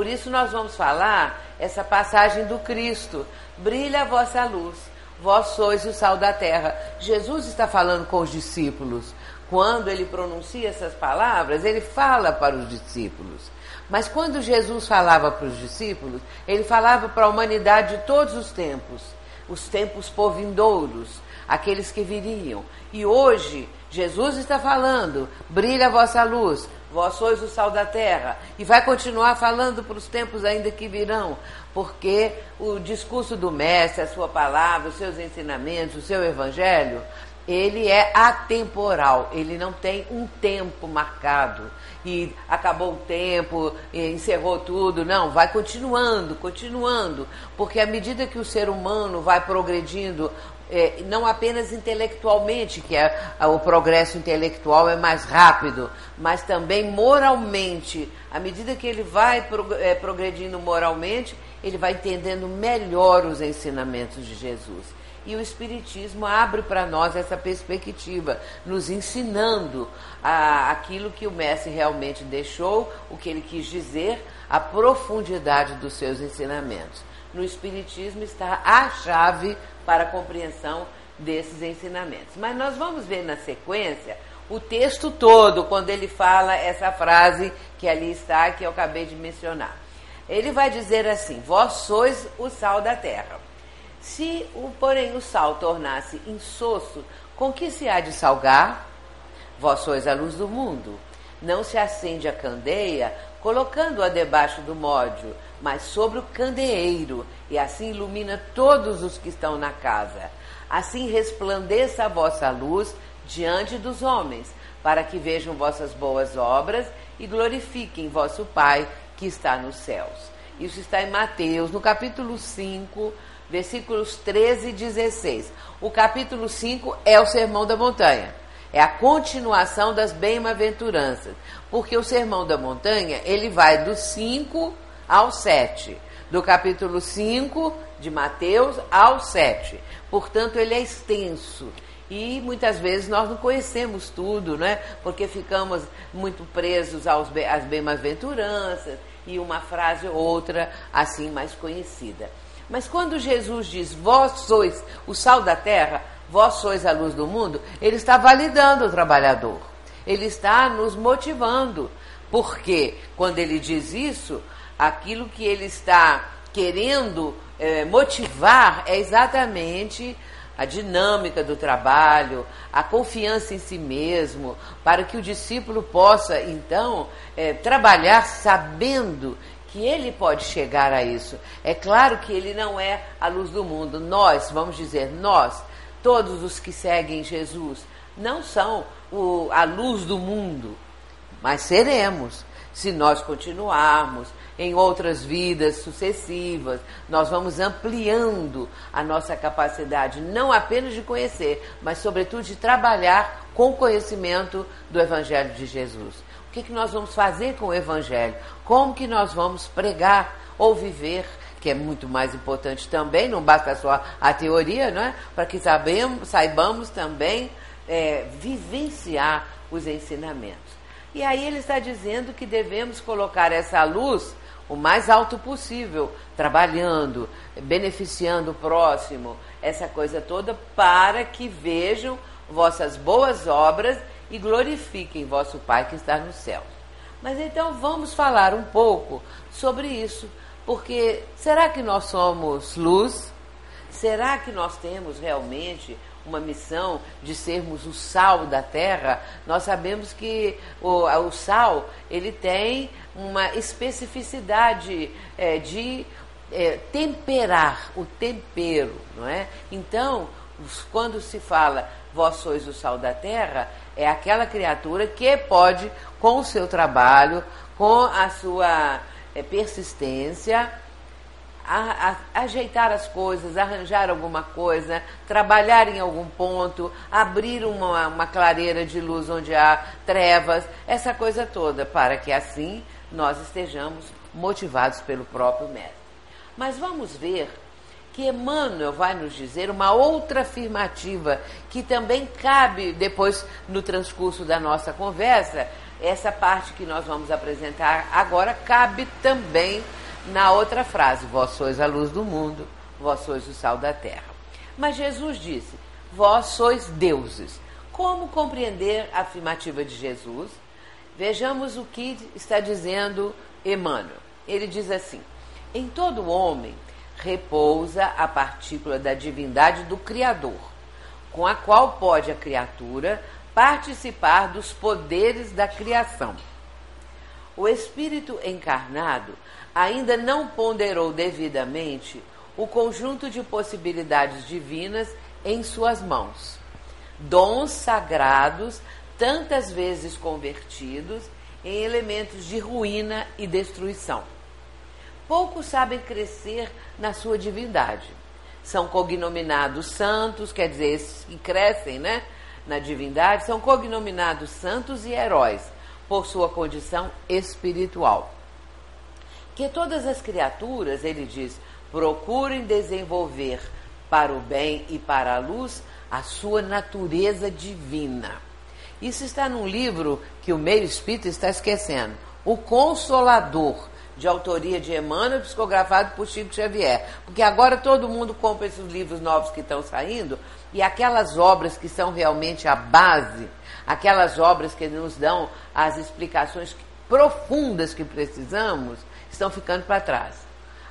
Por isso nós vamos falar essa passagem do Cristo. Brilha a vossa luz, vós sois o sal da terra. Jesus está falando com os discípulos. Quando ele pronuncia essas palavras, ele fala para os discípulos. Mas quando Jesus falava para os discípulos, ele falava para a humanidade de todos os tempos, os tempos por vindouros, aqueles que viriam. E hoje, Jesus está falando: brilha a vossa luz, vós sois o sal da terra. E vai continuar falando para os tempos ainda que virão, porque o discurso do Mestre, a sua palavra, os seus ensinamentos, o seu evangelho, ele é atemporal, ele não tem um tempo marcado e acabou o tempo, encerrou tudo. Não, vai continuando, continuando, porque à medida que o ser humano vai progredindo, é, não apenas intelectualmente, que é, o progresso intelectual é mais rápido, mas também moralmente. À medida que ele vai é, progredindo moralmente, ele vai entendendo melhor os ensinamentos de Jesus. E o Espiritismo abre para nós essa perspectiva, nos ensinando a, aquilo que o Mestre realmente deixou, o que ele quis dizer, a profundidade dos seus ensinamentos. No Espiritismo está a chave para a compreensão desses ensinamentos. Mas nós vamos ver na sequência o texto todo, quando ele fala essa frase que ali está, que eu acabei de mencionar. Ele vai dizer assim: Vós sois o sal da terra. Se, o, porém, o sal tornasse insosso, com que se há de salgar? Vós sois a luz do mundo. Não se acende a candeia colocando-a debaixo do módio, mas sobre o candeeiro, e assim ilumina todos os que estão na casa. Assim resplandeça a vossa luz diante dos homens, para que vejam vossas boas obras e glorifiquem vosso Pai que está nos céus. Isso está em Mateus, no capítulo 5, versículos 13 e 16. O capítulo 5 é o Sermão da Montanha. É a continuação das bem-aventuranças. Porque o Sermão da Montanha, ele vai do 5 ao 7. Do capítulo 5 de Mateus ao 7. Portanto, ele é extenso. E muitas vezes nós não conhecemos tudo, né? Porque ficamos muito presos aos, às bem-aventuranças e uma frase ou outra assim mais conhecida. Mas quando Jesus diz, vós sois o sal da terra, vós sois a luz do mundo, ele está validando o trabalhador. Ele está nos motivando. Porque quando ele diz isso, aquilo que ele está querendo é, motivar é exatamente a dinâmica do trabalho, a confiança em si mesmo, para que o discípulo possa, então, é, trabalhar sabendo que ele pode chegar a isso. É claro que ele não é a luz do mundo. Nós, vamos dizer, nós, todos os que seguem Jesus, não são o, a luz do mundo, mas seremos. Se nós continuarmos em outras vidas sucessivas, nós vamos ampliando a nossa capacidade, não apenas de conhecer, mas, sobretudo, de trabalhar com o conhecimento do Evangelho de Jesus. O que, que nós vamos fazer com o Evangelho? Como que nós vamos pregar ou viver? Que é muito mais importante também, não basta só a teoria, não é? Para que sabemos, saibamos também é, vivenciar os ensinamentos. E aí ele está dizendo que devemos colocar essa luz o mais alto possível, trabalhando, beneficiando o próximo, essa coisa toda, para que vejam vossas boas obras e glorifiquem vosso Pai que está no céu. Mas então vamos falar um pouco sobre isso, porque será que nós somos luz? Será que nós temos realmente uma missão de sermos o sal da terra? Nós sabemos que o, o sal ele tem uma especificidade é, de é, temperar o tempero, não é? Então, quando se fala vós sois o sal da terra, é aquela criatura que pode, com o seu trabalho, com a sua é, persistência, a, a, ajeitar as coisas, arranjar alguma coisa, trabalhar em algum ponto, abrir uma, uma clareira de luz onde há trevas, essa coisa toda, para que assim nós estejamos motivados pelo próprio mestre. Mas vamos ver que Emmanuel vai nos dizer uma outra afirmativa que também cabe depois no transcurso da nossa conversa, essa parte que nós vamos apresentar agora cabe também na outra frase: Vós sois a luz do mundo, vós sois o sal da terra. Mas Jesus disse: Vós sois deuses. Como compreender a afirmativa de Jesus? Vejamos o que está dizendo Emmanuel. Ele diz assim: Em todo homem repousa a partícula da divindade do Criador, com a qual pode a criatura participar dos poderes da criação. O espírito encarnado ainda não ponderou devidamente o conjunto de possibilidades divinas em suas mãos. Dons sagrados, tantas vezes convertidos em elementos de ruína e destruição. Poucos sabem crescer na sua divindade. São cognominados santos, quer dizer, esses que crescem né, na divindade, são cognominados santos e heróis por sua condição espiritual. Que todas as criaturas, ele diz, procurem desenvolver para o bem e para a luz a sua natureza divina. Isso está num livro que o meio espírita está esquecendo. O Consolador, de autoria de Emmanuel, psicografado por Chico Xavier. Porque agora todo mundo compra esses livros novos que estão saindo e aquelas obras que são realmente a base, aquelas obras que nos dão as explicações profundas que precisamos, estão ficando para trás.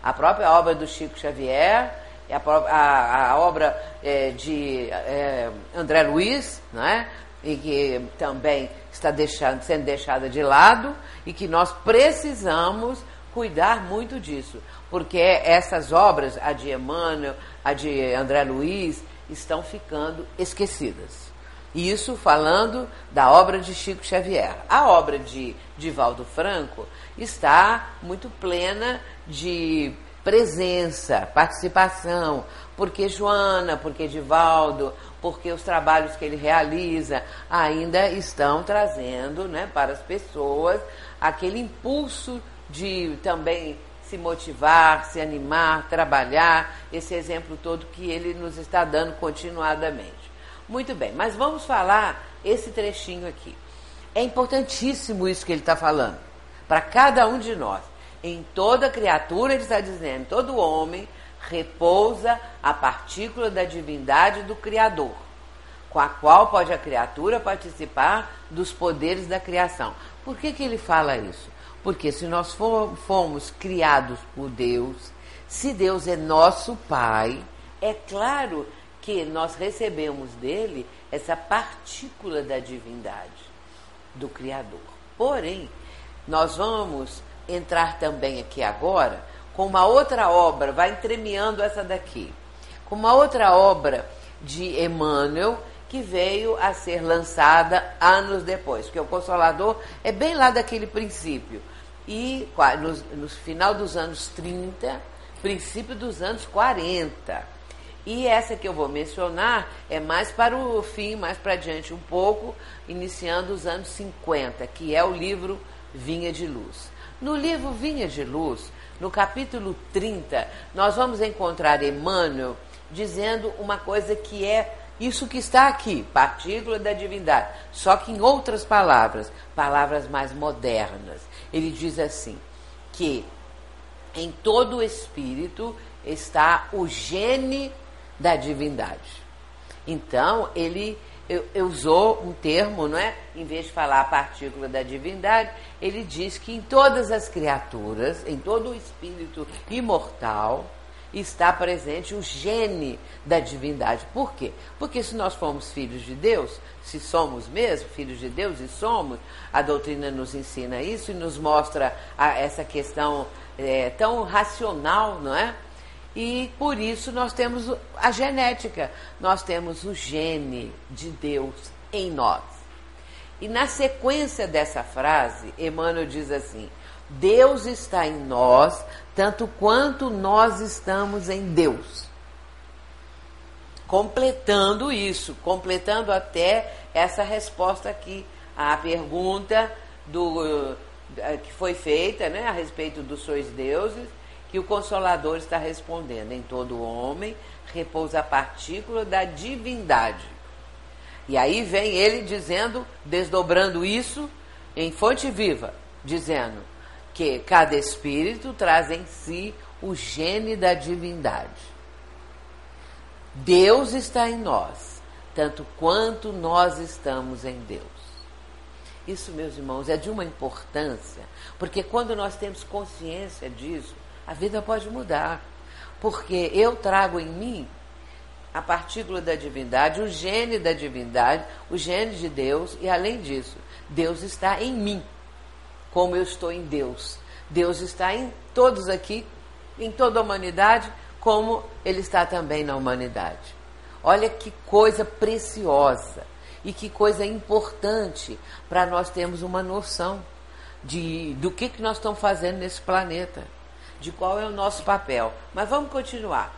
A própria obra do Chico Xavier, a, a, obra é, de é, André Luiz, é? E que também está deixando, sendo deixada de lado, e que nós precisamos cuidar muito disso, porque essas obras, a de Emmanuel, a de André Luiz, estão ficando esquecidas. Isso falando da obra de Chico Xavier. A obra de Divaldo Franco está muito plena de presença, participação, porque Joana, porque Divaldo, porque os trabalhos que ele realiza ainda estão trazendo né, para as pessoas aquele impulso de também se motivar, se animar, trabalhar, esse exemplo todo que ele nos está dando continuadamente. Muito bem, mas vamos falar esse trechinho aqui. É importantíssimo isso que ele está falando, para cada um de nós. Em toda criatura, ele está dizendo, todo homem repousa a partícula da divindade do Criador, com a qual pode a criatura participar dos poderes da criação. Por que, que ele fala isso? Porque se nós fomos criados por Deus, se Deus é nosso Pai, é claro que nós recebemos dele essa partícula da divindade do Criador. Porém, nós vamos entrar também aqui agora com uma outra obra, vai entremeando essa daqui, com uma outra obra de Emmanuel que veio a ser lançada anos depois, porque o Consolador é bem lá daquele princípio. E no, no final dos anos 30, princípio dos anos 40. E essa que eu vou mencionar é mais para o fim, mais para diante um pouco, iniciando os anos 50, que é o livro Vinha de Luz. No livro Vinha de Luz, no capítulo 30, nós vamos encontrar Emmanuel dizendo uma coisa que é isso que está aqui, partícula da divindade, só que em outras palavras, palavras mais modernas. Ele diz assim: que em todo o espírito está o gene da divindade. Então, ele eu, eu usou um termo, não é? Em vez de falar a partícula da divindade, ele diz que em todas as criaturas, em todo o espírito imortal, está presente o gene da divindade. Por quê? Porque se nós formos filhos de Deus, se somos mesmo filhos de Deus e somos, a doutrina nos ensina isso e nos mostra a, essa questão é, tão racional, não é? E por isso nós temos a genética, nós temos o gene de Deus em nós. E na sequência dessa frase, Emmanuel diz assim: Deus está em nós tanto quanto nós estamos em Deus. Completando isso, completando até essa resposta aqui à pergunta do, eh, que foi feita né, a respeito dos sois deuses, que o Consolador está respondendo. Em todo homem repousa a partícula da divindade. E aí vem ele dizendo, desdobrando isso, em fonte viva, dizendo que cada espírito traz em si o gene da divindade. Deus está em nós, tanto quanto nós estamos em Deus. Isso, meus irmãos, é de uma importância, porque quando nós temos consciência disso, a vida pode mudar. Porque eu trago em mim a partícula da divindade, o gene da divindade, o gene de Deus, e além disso, Deus está em mim, como eu estou em Deus. Deus está em todos aqui, em toda a humanidade, como Ele está também na humanidade. Olha que coisa preciosa e que coisa importante para nós termos uma noção de, do que, que nós estamos fazendo nesse planeta, de qual é o nosso papel. Mas vamos continuar.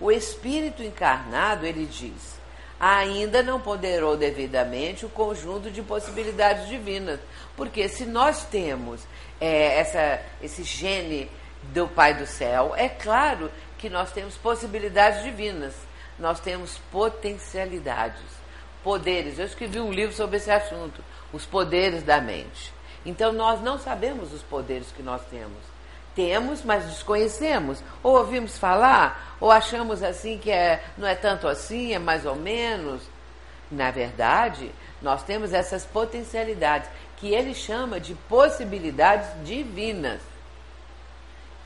O Espírito encarnado, ele diz, ainda não ponderou devidamente o conjunto de possibilidades divinas. Porque se nós temos é, essa, esse gene do Pai do Céu, é claro que nós temos possibilidades divinas, nós temos potencialidades, poderes. Eu escrevi um livro sobre esse assunto, os poderes da mente. Então nós não sabemos os poderes que nós temos. Temos, mas desconhecemos. Ou ouvimos falar, ou achamos assim que é, não é tanto assim, é mais ou menos. Na verdade, nós temos essas potencialidades, que ele chama de possibilidades divinas.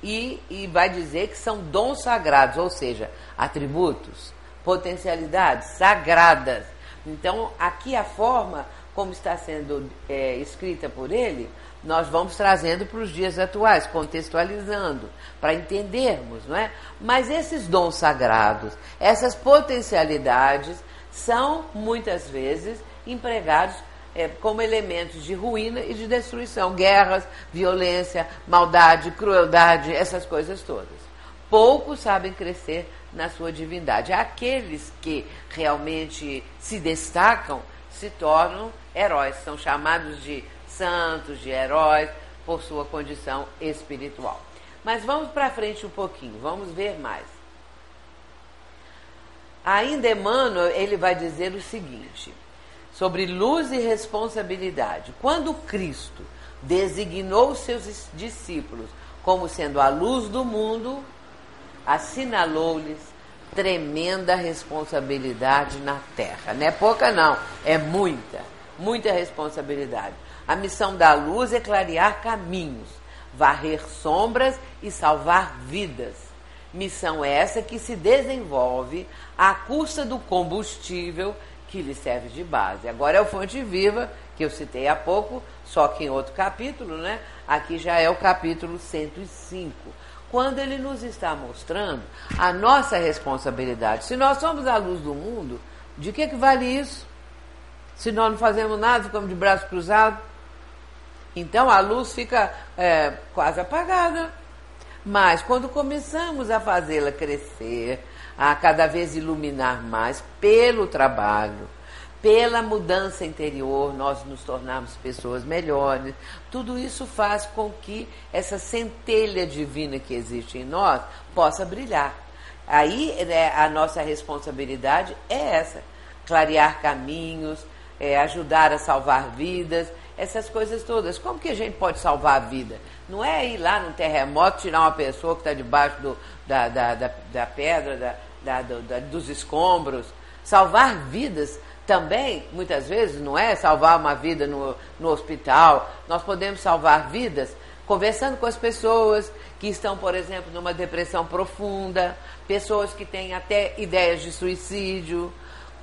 E, e vai dizer que são dons sagrados, ou seja, atributos, potencialidades sagradas. Então, aqui a forma como está sendo é, escrita por ele, nós vamos trazendo para os dias atuais, contextualizando, para entendermos, não é? Mas esses dons sagrados, essas potencialidades, são muitas vezes empregados é, como elementos de ruína e de destruição, guerras, violência, maldade, crueldade, essas coisas todas. Poucos sabem crescer na sua divindade. Aqueles que realmente se destacam se tornam heróis, são chamados de santos, de heróis, por sua condição espiritual. Mas vamos para frente um pouquinho, vamos ver mais. Ainda Emmanuel, ele vai dizer o seguinte, sobre luz e responsabilidade. Quando Cristo designou seus discípulos como sendo a luz do mundo, assinalou-lhes tremenda responsabilidade na terra. Não é pouca, não, é muita, muita responsabilidade. A missão da luz é clarear caminhos, varrer sombras e salvar vidas. Missão essa que se desenvolve à custa do combustível que lhe serve de base. Agora é o Fonte Viva, que eu citei há pouco, só que em outro capítulo, né? Aqui já é o capítulo 105. Quando ele nos está mostrando a nossa responsabilidade. Se nós somos a luz do mundo, de que, que vale isso? Se nós não fazemos nada, ficamos de braço cruzado? Então a luz fica é, quase apagada. Mas quando começamos a fazê-la crescer, a cada vez iluminar mais pelo trabalho, pela mudança interior, nós nos tornamos pessoas melhores. Tudo isso faz com que essa centelha divina que existe em nós possa brilhar. Aí né, a nossa responsabilidade é essa: clarear caminhos, é, ajudar a salvar vidas essas coisas todas. Como que a gente pode salvar a vida? Não é ir lá no terremoto, tirar uma pessoa que está debaixo do, da, da, da, da, pedra, da, da, dos escombros. Salvar vidas também, muitas vezes, não é salvar uma vida no, no hospital. Nós podemos salvar vidas conversando com as pessoas que estão, por exemplo, numa depressão profunda, pessoas que têm até ideias de suicídio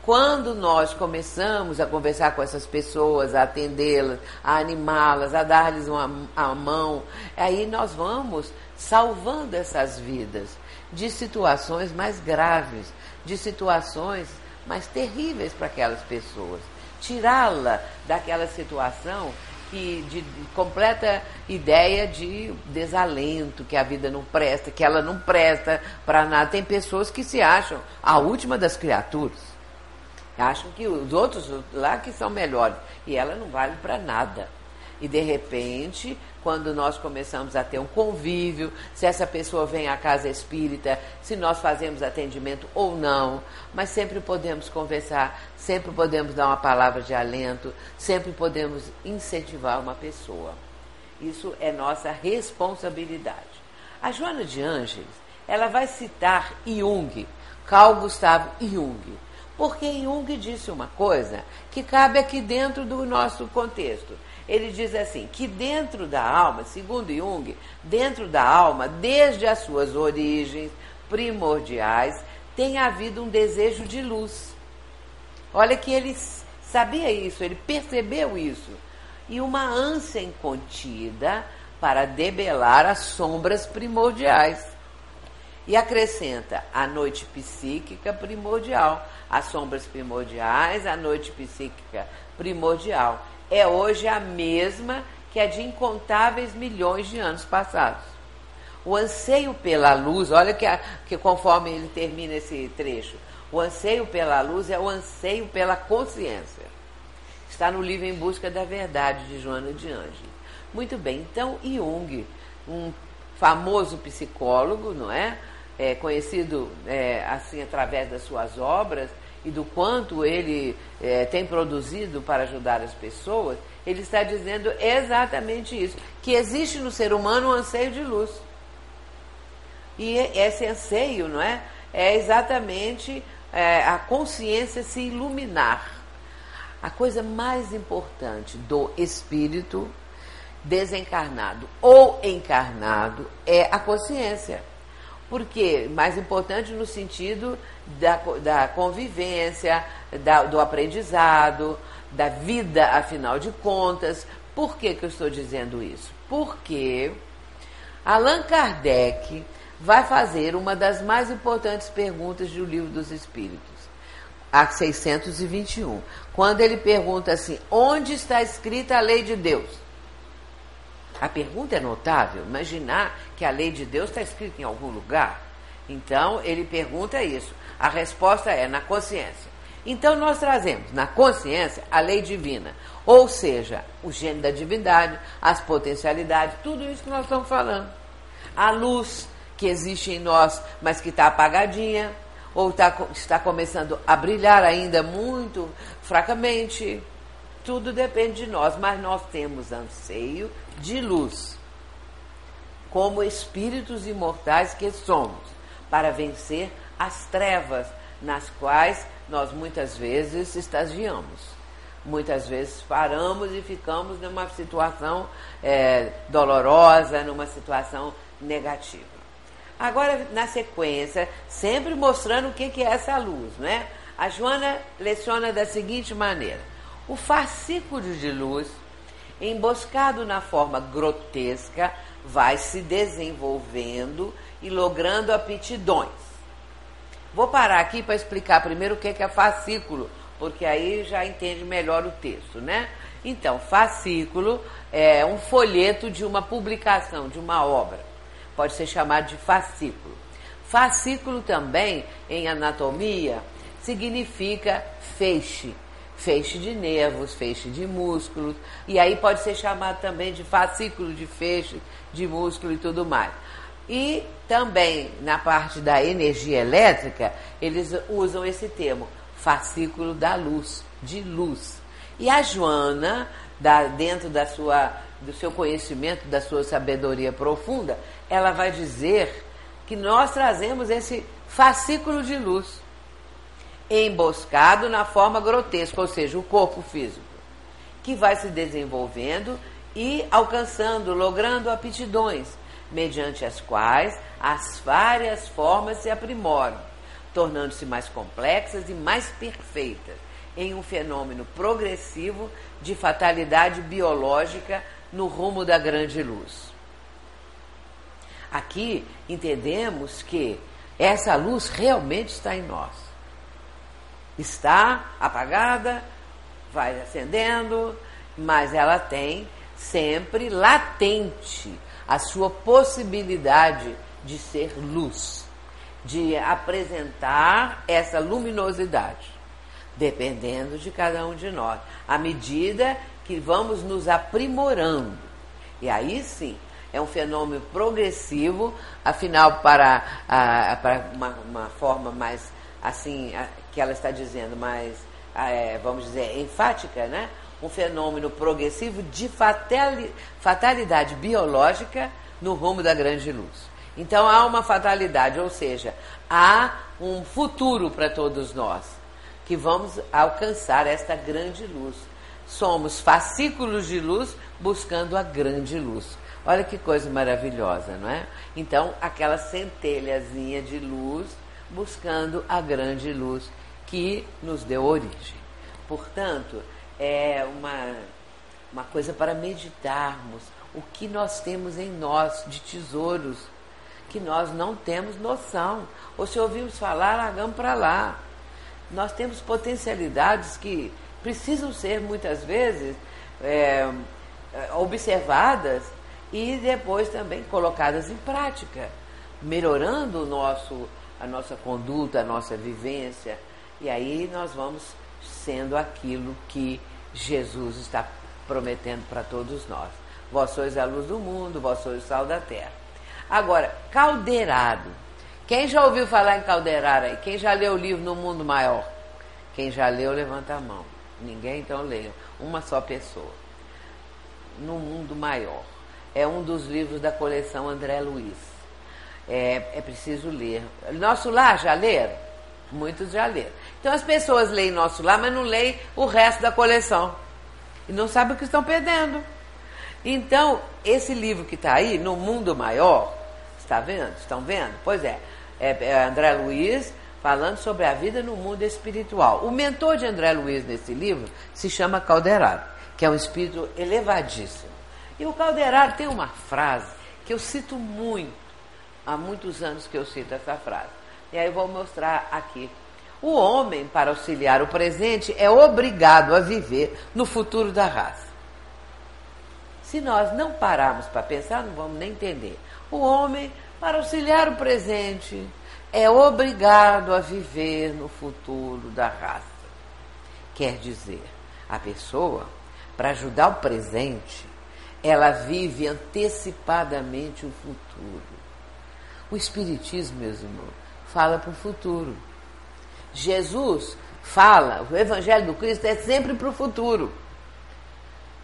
quando nós começamos a conversar com essas pessoas, a atendê-las, a animá-las, a dar-lhes uma a mão, aí nós vamos salvando essas vidas de situações mais graves, de situações mais terríveis para aquelas pessoas. Tirá-la daquela situação que, de, de completa ideia de desalento, que a vida não presta, que ela não presta para nada. Tem pessoas que se acham a última das criaturas Acham que os outros lá que são melhores. E ela não vale para nada. E de repente, quando nós começamos a ter um convívio, se essa pessoa vem à casa espírita, se nós fazemos atendimento ou não, mas sempre podemos conversar, sempre podemos dar uma palavra de alento, sempre podemos incentivar uma pessoa. Isso é nossa responsabilidade. A Joana de Ângeles, ela vai citar Jung, Carl Gustav Jung, porque Jung disse uma coisa que cabe aqui dentro do nosso contexto. Ele diz assim: que dentro da alma, segundo Jung, dentro da alma, desde as suas origens primordiais, tem havido um desejo de luz. Olha que ele sabia isso, ele percebeu isso. E uma ânsia incontida para debelar as sombras primordiais. E acrescenta a noite psíquica primordial, as sombras primordiais, a noite psíquica primordial. É hoje a mesma que a de incontáveis milhões de anos passados. O anseio pela luz, olha que, a, que conforme ele termina esse trecho, o anseio pela luz é o anseio pela consciência. Está no livro Em Busca da Verdade, de Joana de Ângeles. Muito bem, então Jung, um famoso psicólogo, não é? É conhecido é, assim através das suas obras e do quanto ele é, tem produzido para ajudar as pessoas, ele está dizendo exatamente isso: que existe no ser humano um anseio de luz. E esse anseio, não é? É exatamente é, a consciência se iluminar. A coisa mais importante do espírito desencarnado ou encarnado é a consciência. Porque mais importante no sentido da, da convivência, da, do aprendizado, da vida, afinal de contas. Por que, que eu estou dizendo isso? Porque Allan Kardec vai fazer uma das mais importantes perguntas do Livro dos Espíritos, a 621, quando ele pergunta assim: onde está escrita a lei de Deus? A pergunta é notável. Imaginar que a lei de Deus está escrita em algum lugar. Então, ele pergunta isso. A resposta é na consciência. Então, nós trazemos na consciência a lei divina, ou seja, o gênio da divindade, as potencialidades, tudo isso que nós estamos falando. A luz que existe em nós, mas que está apagadinha, ou tá, está começando a brilhar ainda muito fracamente. Tudo depende de nós, mas nós temos anseio de luz, como espíritos imortais que somos, para vencer as trevas nas quais nós muitas vezes estagiamos. Muitas vezes paramos e ficamos numa situação é, dolorosa, numa situação negativa. Agora, na sequência, sempre mostrando o que é essa luz, né? A Joana leciona da seguinte maneira: o fascículo de luz emboscado na forma grotesca, vai se desenvolvendo e logrando aptidões. Vou parar aqui para explicar primeiro o que é fascículo, porque aí já entende melhor o texto, né? Então, fascículo é um folheto de uma publicação, de uma obra. Pode ser chamado de fascículo. Fascículo também, em anatomia, significa feixe, feixe de nervos, feixe de músculos, e aí pode ser chamado também de fascículo de feixe, de músculo e tudo mais. E também na parte da energia elétrica, eles usam esse termo, fascículo da luz, de luz. E a Joana, da, dentro da sua, do seu conhecimento, da sua sabedoria profunda, ela vai dizer que nós trazemos esse fascículo de luz emboscado na forma grotesca, ou seja, o corpo físico, que vai se desenvolvendo e alcançando, logrando aptidões, mediante as quais as várias formas se aprimoram, tornando-se mais complexas e mais perfeitas, em um fenômeno progressivo de fatalidade biológica no rumo da grande luz. Aqui entendemos que essa luz realmente está em nós está apagada, vai acendendo, mas ela tem sempre latente a sua possibilidade de ser luz, de apresentar essa luminosidade. Dependendo de cada um de nós. À medida que vamos nos aprimorando. E aí sim, é um fenômeno progressivo, afinal, para, a, para uma, uma, forma mais, assim, que ela está dizendo, mais, é, vamos dizer, enfática, né? Um fenômeno progressivo de fatali, fatalidade biológica no rumo da grande luz. Então há uma fatalidade, ou seja, há um futuro para todos nós, que vamos alcançar esta grande luz. Somos fascículos de luz buscando a grande luz. Olha que coisa maravilhosa, não é? Então, aquela centelhazinha de luz buscando a grande luz que nos deu origem. Portanto, é uma, uma coisa para meditarmos o que nós temos em nós de tesouros que nós não temos noção. Ou se ouvimos falar, largamos para lá. Nós temos potencialidades que precisam ser muitas vezes é, observadas e depois também colocadas em prática, melhorando o nosso, a nossa conduta, a nossa vivência. E aí nós vamos sendo aquilo que Jesus está prometendo para todos nós. Vós sois a luz do mundo, vós sois o sal da terra. Agora, caldeirado. Quem já ouviu falar em caldeirado aí? Quem já leu o livro No Mundo Maior? Quem já leu, levanta a mão. Ninguém, então leia. Uma só pessoa. No Mundo Maior. É um dos livros da coleção André Luiz. É, é preciso ler. Nosso lar já leram? Muitos já leram. Então as pessoas leem Nosso Lar, mas não leem o resto da coleção. E não sabem o que estão perdendo. Então, esse livro que está aí, No Mundo Maior, Está vendo? Estão vendo? Pois é. é, é André Luiz falando sobre a vida no mundo espiritual. O mentor de André Luiz nesse livro se chama Calderaro, que é um espírito elevadíssimo. E o Calderaro tem uma frase que eu cito muito, há muitos anos que eu cito essa frase. E aí eu vou mostrar aqui. O homem, para auxiliar o presente, é obrigado a viver no futuro da raça. Se nós não pararmos para pensar, não vamos nem entender. O homem, para auxiliar o presente, é obrigado a viver no futuro da raça. Quer dizer, a pessoa, para ajudar o presente, ela vive antecipadamente o futuro. O Espiritismo, meus irmãos, fala para o futuro. Jesus fala, o Evangelho do Cristo é sempre para o futuro.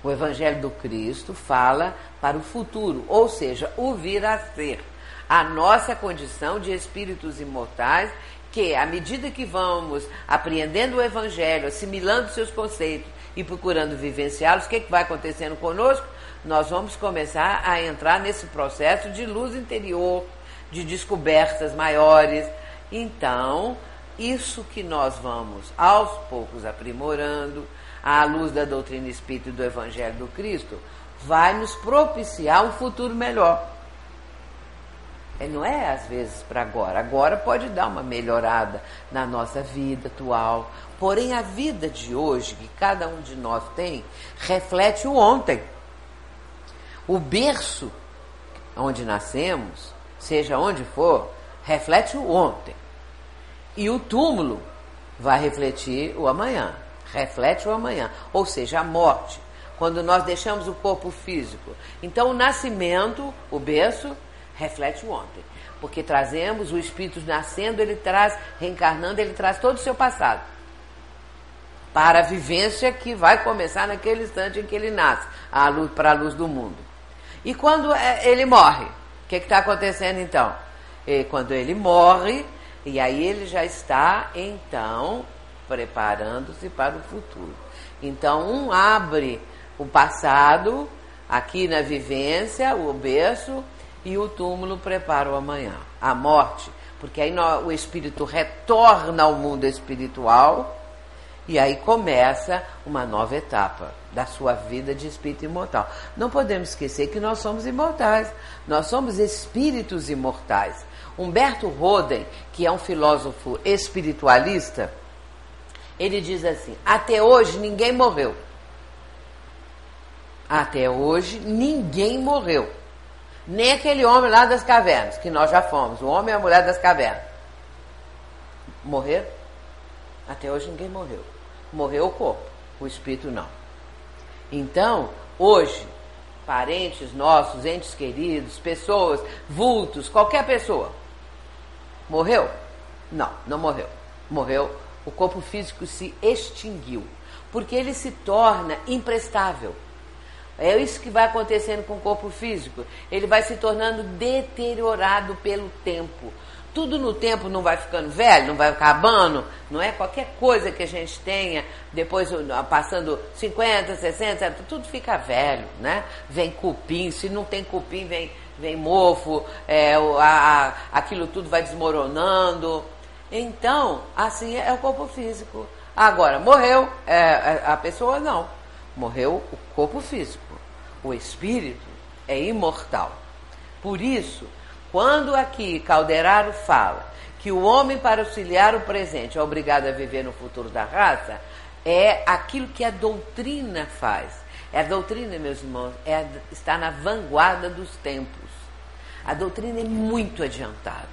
O Evangelho do Cristo fala para o futuro, ou seja, o vir a ser. A nossa condição de espíritos imortais, que à medida que vamos apreendendo o Evangelho, assimilando seus conceitos e procurando vivenciá-los, o que, que vai acontecendo conosco? Nós vamos começar a entrar nesse processo de luz interior, de descobertas maiores. Então, isso que nós vamos aos poucos aprimorando, à luz da doutrina espírita e do Evangelho do Cristo, vai nos propiciar um futuro melhor. E não é às vezes para agora. Agora pode dar uma melhorada na nossa vida atual. Porém, a vida de hoje, que cada um de nós tem, reflete o ontem. O berço onde nascemos, seja onde for, reflete o ontem. E o túmulo vai refletir o amanhã reflete o amanhã, ou seja, a morte, quando nós deixamos o corpo físico. Então, o nascimento, o berço, reflete o ontem, porque trazemos o espírito nascendo, ele traz, reencarnando, ele traz todo o seu passado para a vivência que vai começar naquele instante em que ele nasce, a luz, para a luz do mundo. E quando é, ele morre, o que está acontecendo então? E quando ele morre, e aí ele já está, então, preparando-se para o futuro. Então, um abre o passado, aqui na vivência, o berço, e o túmulo prepara o amanhã, a morte, porque aí o espírito retorna ao mundo espiritual e aí começa uma nova etapa da sua vida de espírito imortal. Não podemos esquecer que nós somos imortais, nós somos espíritos imortais. Humberto Roden, que é um filósofo espiritualista, ele diz assim: até hoje ninguém morreu. Até hoje ninguém morreu. Nem aquele homem lá das cavernas, que nós já fomos, o homem e a mulher das cavernas. Morreram? Até hoje ninguém morreu. Morreu o corpo, o espírito não. Então, hoje, parentes nossos, entes queridos, pessoas, vultos, qualquer pessoa, morreu? Não, não morreu. Morreu, o corpo físico se extinguiu, porque ele se torna imprestável. É isso que vai acontecendo com o corpo físico. Ele vai se tornando deteriorado pelo tempo. Tudo no tempo não vai ficando velho, não vai acabando, não é? Qualquer coisa que a gente tenha, depois passando 50, 60, tudo fica velho, né? Vem cupim, se não tem cupim, vem, vem mofo, é, a, a, aquilo tudo vai desmoronando. Então, assim é o corpo físico. Agora, morreu é, é a pessoa não. Morreu o corpo físico. O espírito é imortal. Por isso, quando aqui Calderaro fala que o homem, para auxiliar o presente, é obrigado a viver no futuro da raça, é aquilo que a doutrina faz. É a doutrina, meus irmãos, é, está na vanguarda dos tempos. A doutrina é muito adiantada.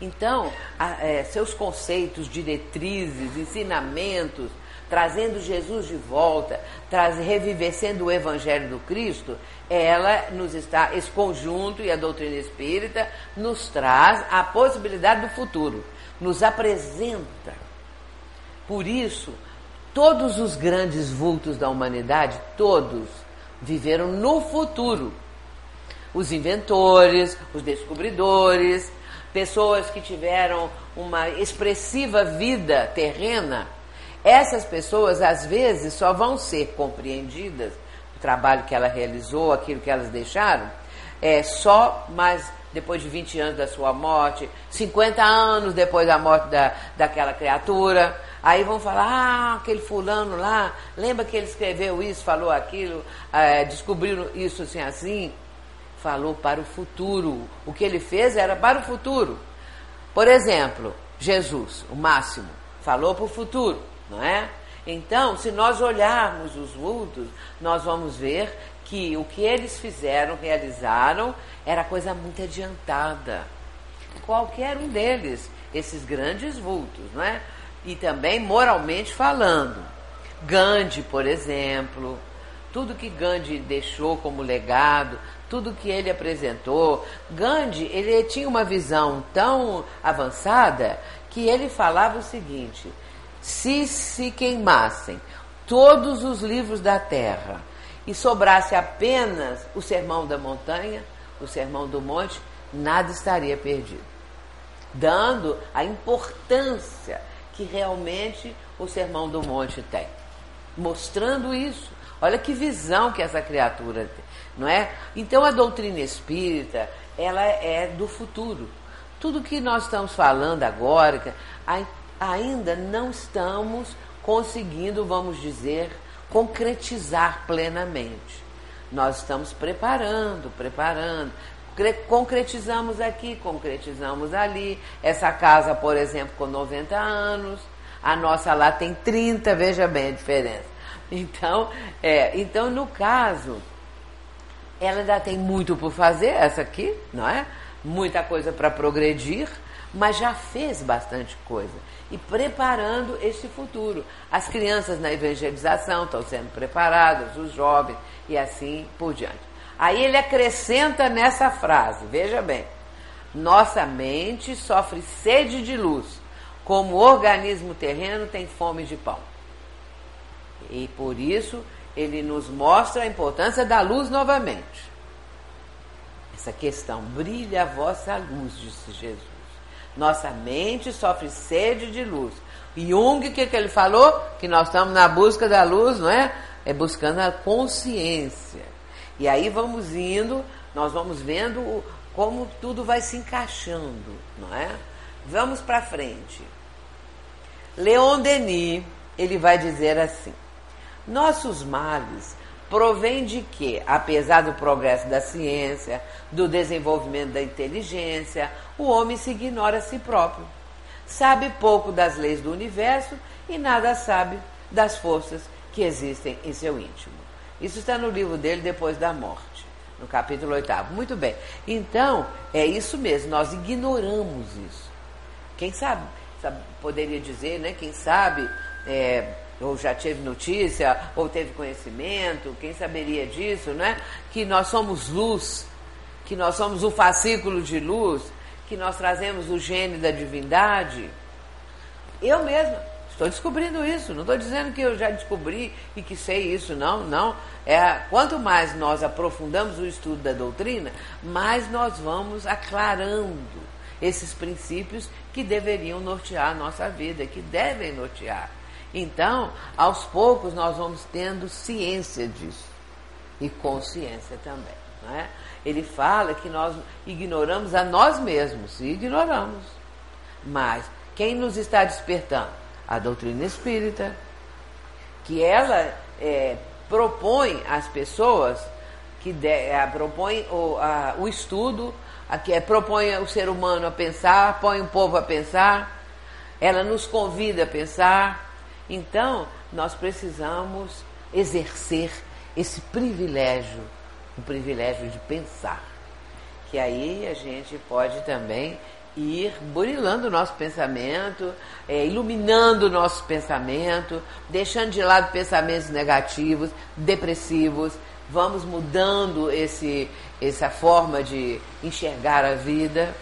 Então, a, é, seus conceitos, diretrizes, ensinamentos, trazendo Jesus de volta, traz, revivecendo o Evangelho do Cristo, ela nos está, esse conjunto e a doutrina espírita nos traz a possibilidade do futuro, nos apresenta. Por isso, todos os grandes vultos da humanidade, todos, viveram no futuro. Os inventores, os descobridores, pessoas que tiveram uma expressiva vida terrena, essas pessoas às vezes só vão ser compreendidas trabalho que ela realizou, aquilo que elas deixaram, é só mais depois de 20 anos da sua morte, 50 anos depois da morte da, daquela criatura. Aí vão falar, ah, aquele fulano lá, lembra que ele escreveu isso, falou aquilo, é, descobriu isso assim assim? Falou para o futuro. O que ele fez era para o futuro. Por exemplo, Jesus, o máximo, falou para o futuro, não é? Então, se nós olharmos os vultos, nós vamos ver que o que eles fizeram, realizaram, era coisa muito adiantada. Qualquer um deles, esses grandes vultos, não é? E também moralmente falando. Gandhi, por exemplo, tudo que Gandhi deixou como legado, tudo que ele apresentou. Gandhi, ele tinha uma visão tão avançada que ele falava o seguinte: se se queimassem todos os livros da terra e sobrasse apenas o sermão da montanha, o sermão do monte, nada estaria perdido. Dando a importância que realmente o sermão do monte tem. Mostrando isso. Olha que visão que essa criatura tem, não é? Então a doutrina espírita, ela é do futuro. Tudo que nós estamos falando agora, ainda não estamos conseguindo, vamos dizer, concretizar plenamente. Nós estamos preparando, preparando. Concretizamos aqui, concretizamos ali. Essa casa, por exemplo, com 90 anos, a nossa lá tem 30, veja bem a diferença. Então, é, então no caso, ela ainda tem muito por fazer, essa aqui, não é? Muita coisa para progredir, mas já fez bastante coisa e preparando este futuro. As crianças na evangelização estão sendo preparadas, os jovens e assim por diante. Aí ele acrescenta nessa frase, veja bem, nossa mente sofre sede de luz, como o organismo terreno tem fome de pão. E por isso ele nos mostra a importância da luz novamente. Essa questão, brilha a vossa luz, disse Jesus. Nossa mente sofre sede de luz. Jung, o que, que ele falou? Que nós estamos na busca da luz, não é? É buscando a consciência. E aí vamos indo, nós vamos vendo como tudo vai se encaixando, não é? Vamos para frente. Leon Denis, ele vai dizer assim: Nossos males provém de que, apesar do progresso da ciência, do desenvolvimento da inteligência, o homem se ignora a si próprio. Sabe pouco das leis do universo e nada sabe das forças que existem em seu íntimo. Isso está no livro dele Depois da Morte, no capítulo 8. Muito bem. Então, é isso mesmo, nós ignoramos isso. Quem sabe? poderia dizer, né, quem sabe, é, ou já teve notícia, ou teve conhecimento, quem saberia disso, né? Que nós somos luz, que nós somos o fascículo de luz, que nós trazemos o gene da divindade. Eu mesma estou descobrindo isso, não estou dizendo que eu já descobri e que sei isso, não, não. É, quanto mais nós aprofundamos o estudo da doutrina, mais nós vamos aclarando esses princípios que deveriam nortear a nossa vida, que devem nortear. Então, aos poucos, nós vamos tendo ciência disso e consciência também. É? Ele fala que nós ignoramos a nós mesmos, e ignoramos. Mas quem nos está despertando? A doutrina espírita, que ela é, propõe às pessoas, que de, é, propõe o, a, o estudo, a, que é, propõe o ser humano a pensar, põe o povo a pensar, ela nos convida a pensar, então, nós precisamos exercer esse privilégio, o privilégio de pensar. Que aí a gente pode também ir burilando o nosso pensamento, é, iluminando o nosso pensamento, deixando de lado pensamentos negativos, depressivos, vamos mudando esse, essa forma de enxergar a vida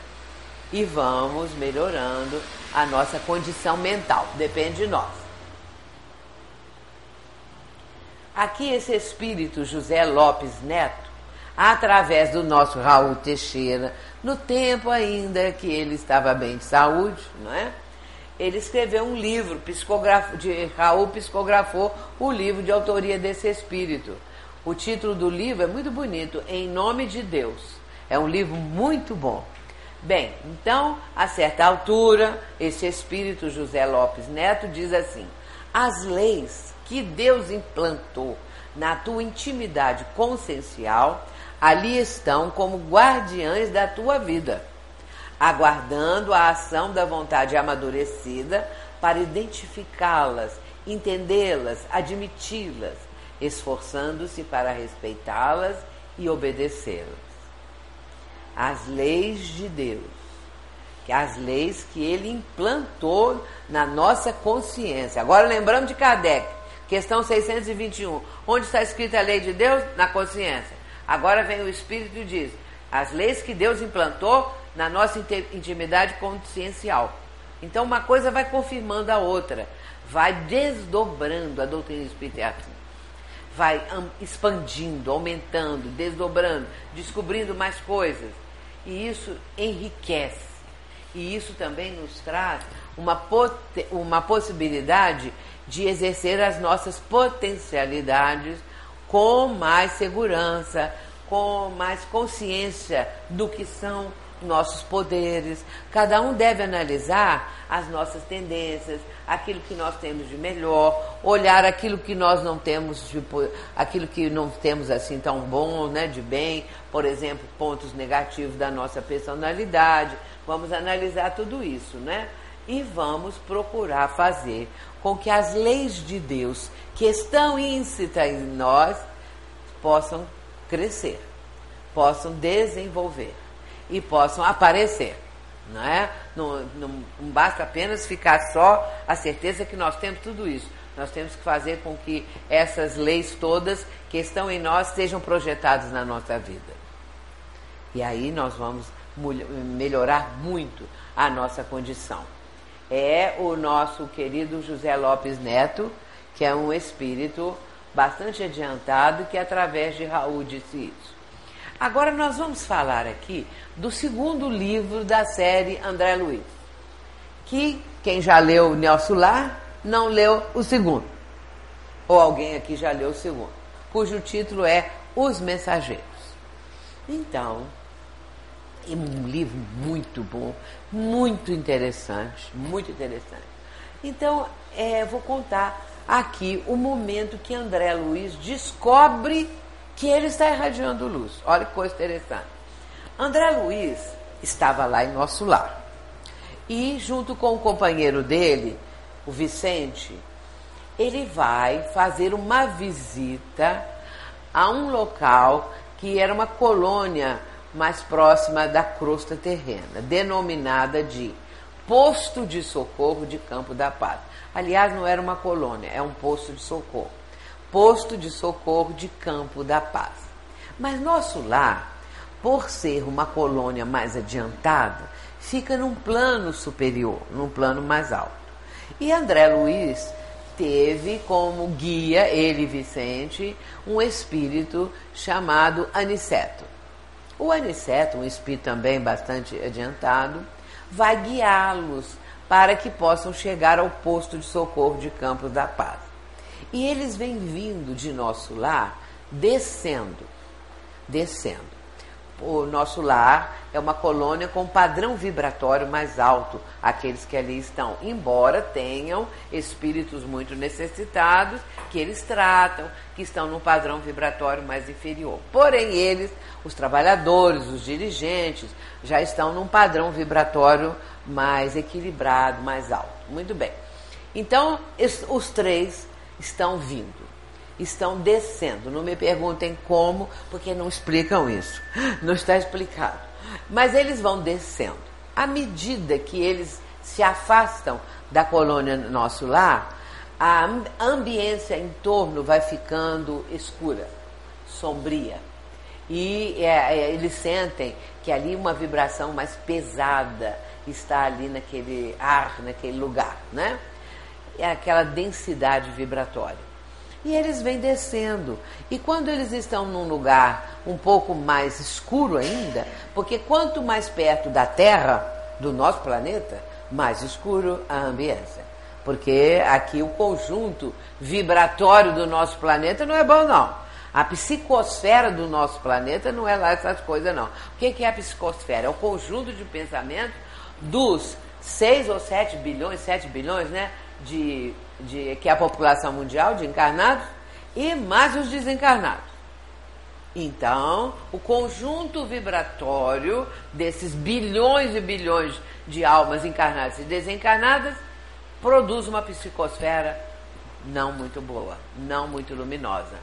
e vamos melhorando a nossa condição mental. Depende de nós. Aqui esse espírito José Lopes Neto, através do nosso Raul Teixeira, no tempo ainda que ele estava bem de saúde, não é? Ele escreveu um livro, de Raul psicografou o livro de autoria desse espírito. O título do livro é muito bonito, Em Nome de Deus. É um livro muito bom. Bem, então, a certa altura, esse espírito José Lopes Neto diz assim: as leis que Deus implantou na tua intimidade consciencial, ali estão como guardiães da tua vida, aguardando a ação da vontade amadurecida para identificá-las, entendê-las, admiti-las, esforçando-se para respeitá-las e obedecê-las. As leis de Deus, as leis que ele implantou na nossa consciência. Agora lembramos de Kardec, Questão 621. Onde está escrita a lei de Deus? Na consciência. Agora vem o Espírito e diz: as leis que Deus implantou na nossa intimidade consciencial. Então uma coisa vai confirmando a outra, vai desdobrando a doutrina espírita. Vai expandindo, aumentando, desdobrando, descobrindo mais coisas. E isso enriquece. E isso também nos traz uma, uma possibilidade de exercer as nossas potencialidades com mais segurança, com mais consciência do que são nossos poderes. Cada um deve analisar as nossas tendências, aquilo que nós temos de melhor, olhar aquilo que nós não temos, tipo, aquilo que não temos assim tão bom, né, de bem, por exemplo, pontos negativos da nossa personalidade. Vamos analisar tudo isso, né? E vamos procurar fazer com que as leis de Deus que estão íncitas em nós possam crescer, possam desenvolver e possam aparecer. Não, é? Não, não, não basta apenas ficar só a certeza que nós temos tudo isso. Nós temos que fazer com que essas leis todas que estão em nós sejam projetadas na nossa vida. E aí nós vamos melhorar muito a nossa condição é o nosso querido José Lopes Neto, que é um espírito bastante adiantado que através de Raul disse isso. Agora nós vamos falar aqui do segundo livro da série André Luiz, que quem já leu Nelson Lar não leu o segundo, ou alguém aqui já leu o segundo, cujo título é Os Mensageiros. Então, é um livro muito bom, muito interessante, muito interessante. Então, é, vou contar aqui o momento que André Luiz descobre que ele está irradiando luz. Olha que coisa interessante. André Luiz estava lá em nosso lar. E junto com o companheiro dele, o Vicente, ele vai fazer uma visita a um local que era uma colônia mais próxima da crosta terrena, denominada de posto de socorro de Campo da Paz. Aliás, não era uma colônia, é um posto de socorro. Posto de socorro de Campo da Paz. Mas nosso lar, por ser uma colônia mais adiantada, fica num plano superior, num plano mais alto. E André Luiz teve como guia, ele Vicente, um espírito chamado Aniceto. O Aniceto, um espírito também bastante adiantado, vai guiá-los para que possam chegar ao posto de socorro de Campos da Paz. E eles vêm vindo de nosso lar, descendo, descendo o nosso lar é uma colônia com padrão vibratório mais alto, aqueles que ali estão, embora tenham espíritos muito necessitados, que eles tratam, que estão num padrão vibratório mais inferior. Porém, eles, os trabalhadores, os dirigentes, já estão num padrão vibratório mais equilibrado, mais alto. Muito bem. Então, os três estão vindo estão descendo. Não me perguntem como, porque não explicam isso. Não está explicado. Mas eles vão descendo. À medida que eles se afastam da colônia nosso lar, a ambiência em torno vai ficando escura, sombria. E é, é, eles sentem que ali uma vibração mais pesada está ali naquele ar, naquele lugar, né? É aquela densidade vibratória e eles vêm descendo. E quando eles estão num lugar um pouco mais escuro ainda, porque quanto mais perto da Terra, do nosso planeta, mais escuro a ambiência. Porque aqui o conjunto vibratório do nosso planeta não é bom, não. A psicosfera do nosso planeta não é lá essas coisas, não. O que é a psicosfera? É o conjunto de pensamento dos 6 ou 7 bilhões, 7 bilhões, né? De de, que é a população mundial de encarnados, e mais os desencarnados. Então, o conjunto vibratório desses bilhões e bilhões de almas encarnadas e desencarnadas produz uma psicosfera não muito boa, não muito luminosa.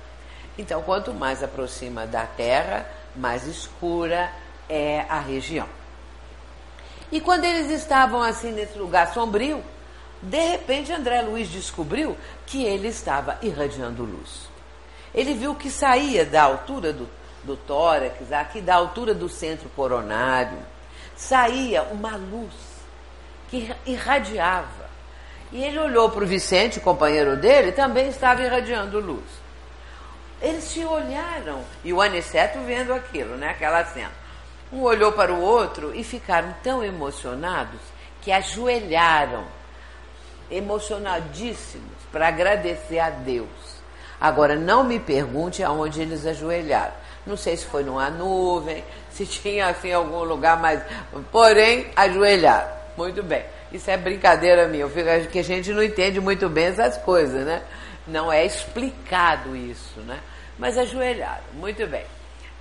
Então, quanto mais aproxima da Terra, mais escura é a região. E quando eles estavam assim nesse lugar sombrio, de repente, André Luiz descobriu que ele estava irradiando luz. Ele viu que saía da altura do, do tórax, aqui da altura do centro coronário, saía uma luz que irradiava. E ele olhou para o Vicente, companheiro dele, também estava irradiando luz. Eles se olharam, e o Aniceto vendo aquilo, né, aquela cena. Um olhou para o outro e ficaram tão emocionados que ajoelharam emocionadíssimos para agradecer a Deus. Agora, não me pergunte aonde eles ajoelharam. Não sei se foi numa nuvem, se tinha assim algum lugar mais. Porém, ajoelharam. Muito bem. Isso é brincadeira minha. Eu fico, que a gente não entende muito bem essas coisas, né? Não é explicado isso, né? Mas ajoelharam. Muito bem.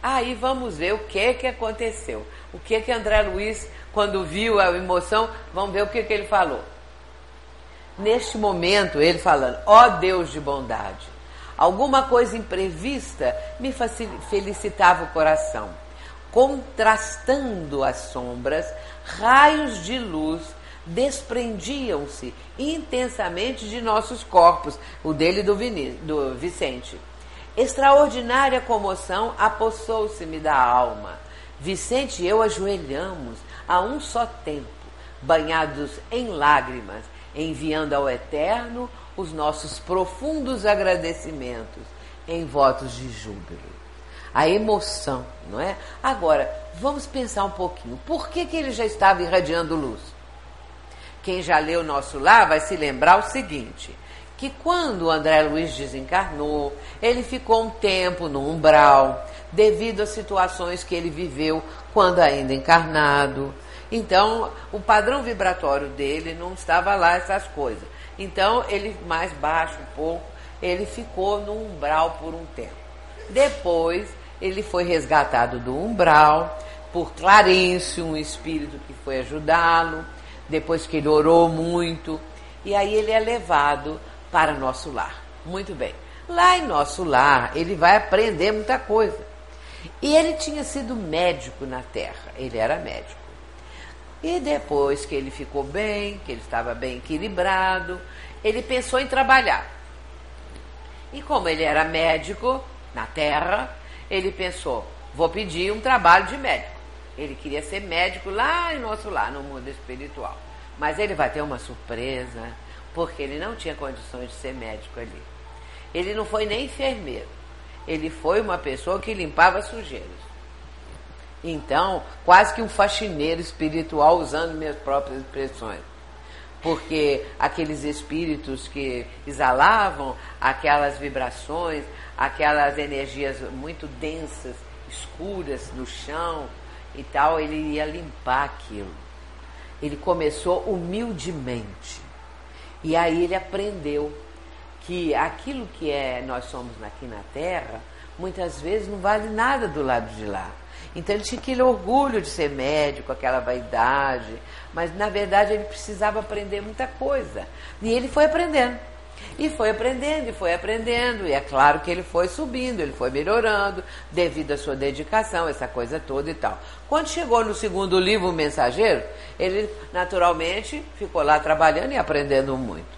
Aí vamos ver o que que aconteceu. O que que André Luiz, quando viu a emoção, vamos ver o que que ele falou. Neste momento, ele falando: Ó oh Deus de bondade, alguma coisa imprevista me felicitava o coração. Contrastando as sombras, raios de luz desprendiam-se intensamente de nossos corpos, o dele do, do Vicente. Extraordinária comoção apossou-se-me da alma. Vicente e eu ajoelhamos a um só tempo, banhados em lágrimas, enviando ao Eterno os nossos profundos agradecimentos em votos de júbilo. A emoção, não é? Agora, vamos pensar um pouquinho. Por que, que ele já estava irradiando luz? Quem já leu o nosso lá vai se lembrar o seguinte: que quando André Luiz desencarnou, ele ficou um tempo no umbral, devido às situações que ele viveu quando ainda encarnado. Então, o padrão vibratório dele não estava lá essas coisas. Então, ele mais baixo um pouco, ele ficou no umbral por um tempo. Depois, ele foi resgatado do umbral por Clarencio, um espírito que foi ajudá-lo, depois que ele orou muito, e aí ele é levado para nosso lar. Muito bem. Lá em nosso lar, ele vai aprender muita coisa. E ele tinha sido médico na Terra, ele era médico. E depois que ele ficou bem, que ele estava bem equilibrado, ele pensou em trabalhar. E como ele era médico na Terra, ele pensou: vou pedir um trabalho de médico. Ele queria ser médico lá em nosso lar, no mundo espiritual. Mas ele vai ter uma surpresa, porque ele não tinha condições de ser médico ali. Ele não foi nem enfermeiro. Ele foi uma pessoa que limpava sujeiros. Então, quase que um faxineiro espiritual, usando minhas próprias expressões. Porque aqueles espíritos que exalavam aquelas vibrações, aquelas energias muito densas, escuras no chão e tal, ele ia limpar aquilo. Ele começou humildemente. E aí ele aprendeu que aquilo que é nós somos aqui na Terra, muitas vezes não vale nada do lado de lá. Então ele tinha aquele orgulho de ser médico, aquela vaidade, mas na verdade ele precisava aprender muita coisa. E ele foi aprendendo. E foi aprendendo, e foi aprendendo, e é claro que ele foi subindo, ele foi melhorando, devido à sua dedicação, essa coisa toda e tal. Quando chegou no segundo livro, O Mensageiro, ele naturalmente ficou lá trabalhando e aprendendo muito.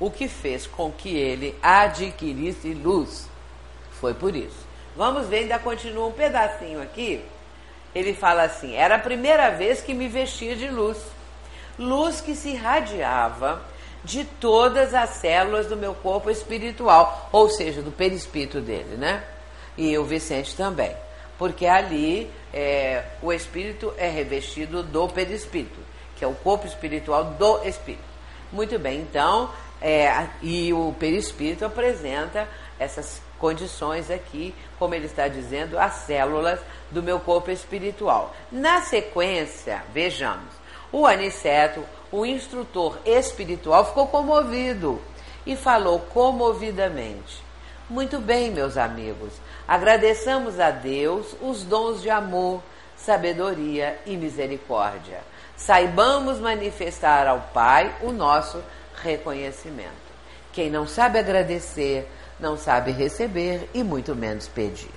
O que fez com que ele adquirisse luz. Foi por isso. Vamos ver, ainda continua um pedacinho aqui. Ele fala assim: era a primeira vez que me vestia de luz. Luz que se irradiava de todas as células do meu corpo espiritual, ou seja, do perispírito dele, né? E o Vicente também, porque ali é, o espírito é revestido do perispírito, que é o corpo espiritual do espírito. Muito bem, então, é, e o perispírito apresenta essas condições aqui, como ele está dizendo, as células do meu corpo espiritual. Na sequência, vejamos, o Aniceto o instrutor espiritual ficou comovido e falou comovidamente: Muito bem, meus amigos, agradeçamos a Deus os dons de amor, sabedoria e misericórdia. Saibamos manifestar ao Pai o nosso reconhecimento. Quem não sabe agradecer, não sabe receber e muito menos pedir.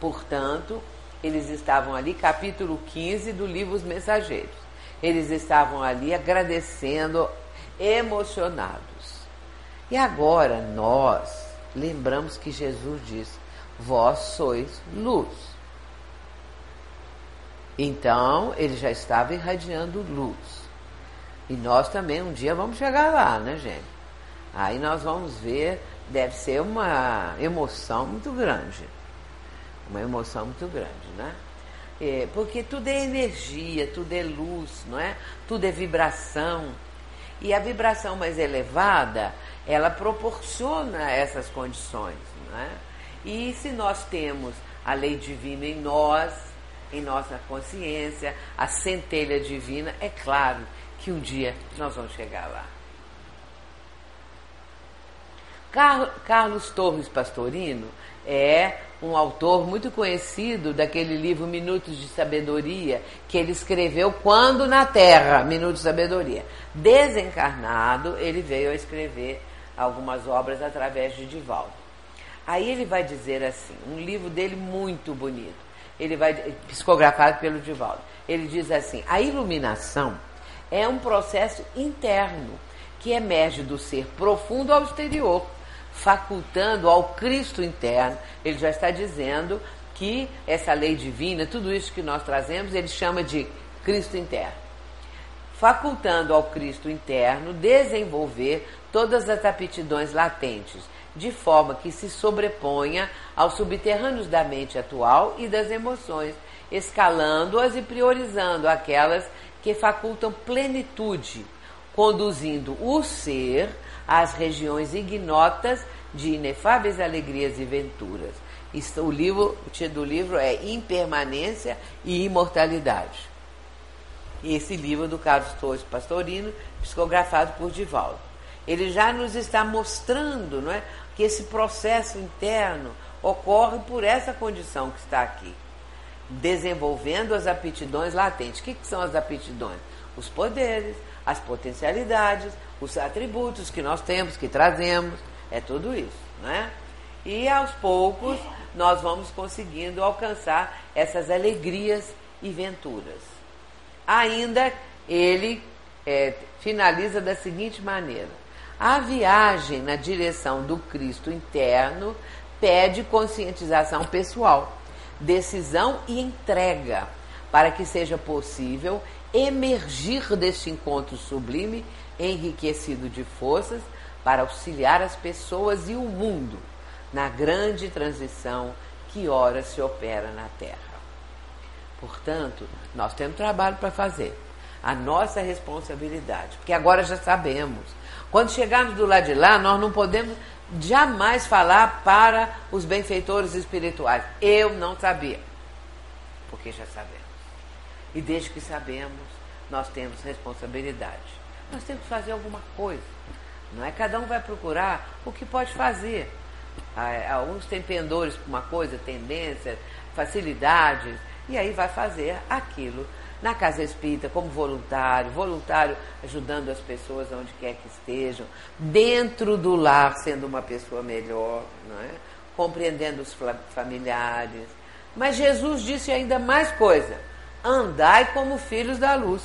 Portanto, eles estavam ali, capítulo 15 do livro Os Mensageiros. Eles estavam ali agradecendo, emocionados. E agora nós lembramos que Jesus disse: Vós sois luz. Então ele já estava irradiando luz. E nós também um dia vamos chegar lá, né, gente? Aí nós vamos ver, deve ser uma emoção muito grande. Uma emoção muito grande, né? É, porque tudo é energia, tudo é luz, não é? Tudo é vibração. E a vibração mais elevada, ela proporciona essas condições, não é? E se nós temos a lei divina em nós, em nossa consciência, a centelha divina, é claro que um dia nós vamos chegar lá. Carlos Torres Pastorino é um autor muito conhecido daquele livro Minutos de Sabedoria, que ele escreveu quando na Terra, Minutos de Sabedoria. Desencarnado, ele veio a escrever algumas obras através de Divaldo. Aí ele vai dizer assim, um livro dele muito bonito, ele vai psicografado pelo Divaldo. Ele diz assim: a iluminação é um processo interno que emerge do ser profundo ao exterior facultando ao Cristo interno. Ele já está dizendo que essa lei divina, tudo isso que nós trazemos, ele chama de Cristo interno. Facultando ao Cristo interno desenvolver todas as aptidões latentes, de forma que se sobreponha aos subterrâneos da mente atual e das emoções, escalando-as e priorizando aquelas que facultam plenitude, conduzindo o ser às regiões ignotas de inefáveis alegrias e venturas. O, livro, o título do livro é Impermanência e Imortalidade. Esse livro do Carlos Torres Pastorino, psicografado por Divaldo. Ele já nos está mostrando não é, que esse processo interno ocorre por essa condição que está aqui. Desenvolvendo as aptidões latentes. O que, que são as aptidões? Os poderes, as potencialidades, os atributos que nós temos, que trazemos, é tudo isso, né? E aos poucos nós vamos conseguindo alcançar essas alegrias e venturas. Ainda ele é, finaliza da seguinte maneira: a viagem na direção do Cristo interno pede conscientização pessoal, decisão e entrega para que seja possível emergir deste encontro sublime enriquecido de forças para auxiliar as pessoas e o mundo na grande transição que ora se opera na Terra. Portanto, nós temos trabalho para fazer. A nossa responsabilidade, porque agora já sabemos. Quando chegarmos do lado de lá, nós não podemos jamais falar para os benfeitores espirituais. Eu não sabia, porque já sabemos. E desde que sabemos, nós temos responsabilidade. Nós temos que fazer alguma coisa. Não é? Cada um vai procurar o que pode fazer. Alguns têm pendores para uma coisa, tendências, facilidades, e aí vai fazer aquilo na casa espírita como voluntário, voluntário ajudando as pessoas onde quer que estejam, dentro do lar sendo uma pessoa melhor, não é? compreendendo os familiares. Mas Jesus disse ainda mais coisa: andai como filhos da luz.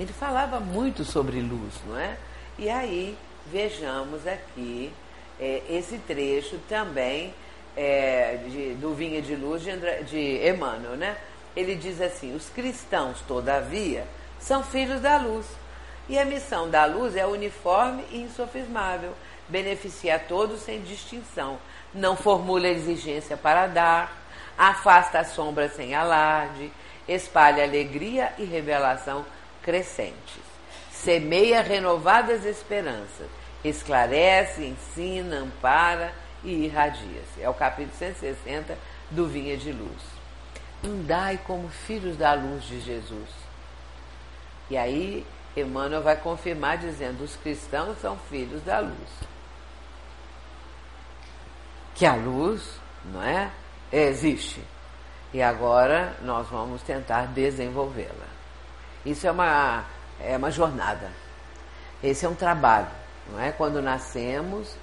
Ele falava muito sobre luz, não é? E aí vejamos aqui é, esse trecho também é, de, do Vinha de Luz de, André, de Emmanuel, né? Ele diz assim: os cristãos, todavia, são filhos da luz. E a missão da luz é uniforme e insofismável, beneficia a todos sem distinção, não formula exigência para dar, afasta a sombra sem alarde, espalha alegria e revelação crescentes, semeia renovadas esperanças, esclarece, ensina, ampara e irradia-se. É o capítulo 160 do Vinha de Luz. Andai como filhos da luz de Jesus. E aí, Emmanuel vai confirmar dizendo: os cristãos são filhos da luz. Que a luz, não é? Existe. E agora nós vamos tentar desenvolvê-la. Isso é uma, é uma jornada. Esse é um trabalho. Não é? Quando nascemos,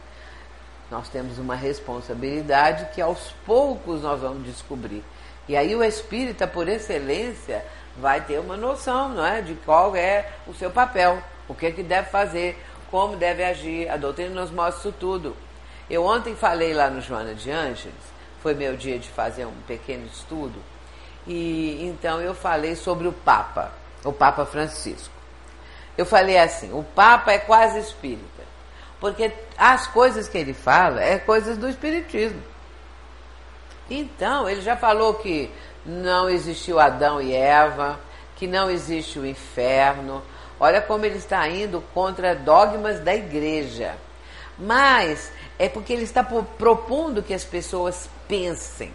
nós temos uma responsabilidade que aos poucos nós vamos descobrir. E aí o espírita, por excelência, vai ter uma noção não é? de qual é o seu papel, o que, é que deve fazer, como deve agir. A doutrina nos mostra isso tudo. Eu ontem falei lá no Joana de Ângeles, foi meu dia de fazer um pequeno estudo, e então eu falei sobre o Papa, o Papa Francisco. Eu falei assim, o Papa é quase espírita, porque as coisas que ele fala é coisas do espiritismo. Então, ele já falou que não existiu Adão e Eva, que não existe o inferno. Olha como ele está indo contra dogmas da igreja. Mas é porque ele está propondo que as pessoas pensem,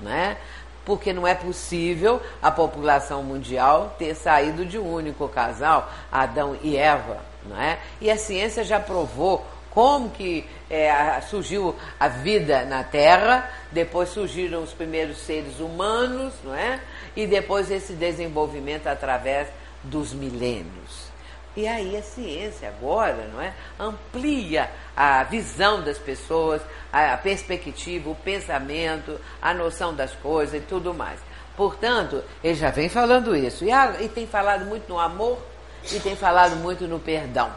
né? porque não é possível a população mundial ter saído de um único casal, Adão e Eva, não é? E a ciência já provou como que é, surgiu a vida na Terra, depois surgiram os primeiros seres humanos, não é? E depois esse desenvolvimento através dos milênios. E aí a ciência agora, não é, amplia a visão das pessoas, a perspectiva, o pensamento, a noção das coisas e tudo mais. Portanto, ele já vem falando isso. E, a, e tem falado muito no amor e tem falado muito no perdão.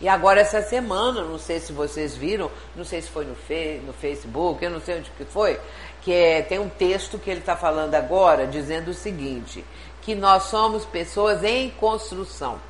E agora essa semana, não sei se vocês viram, não sei se foi no, fe, no Facebook, eu não sei onde que foi, que é, tem um texto que ele está falando agora, dizendo o seguinte, que nós somos pessoas em construção.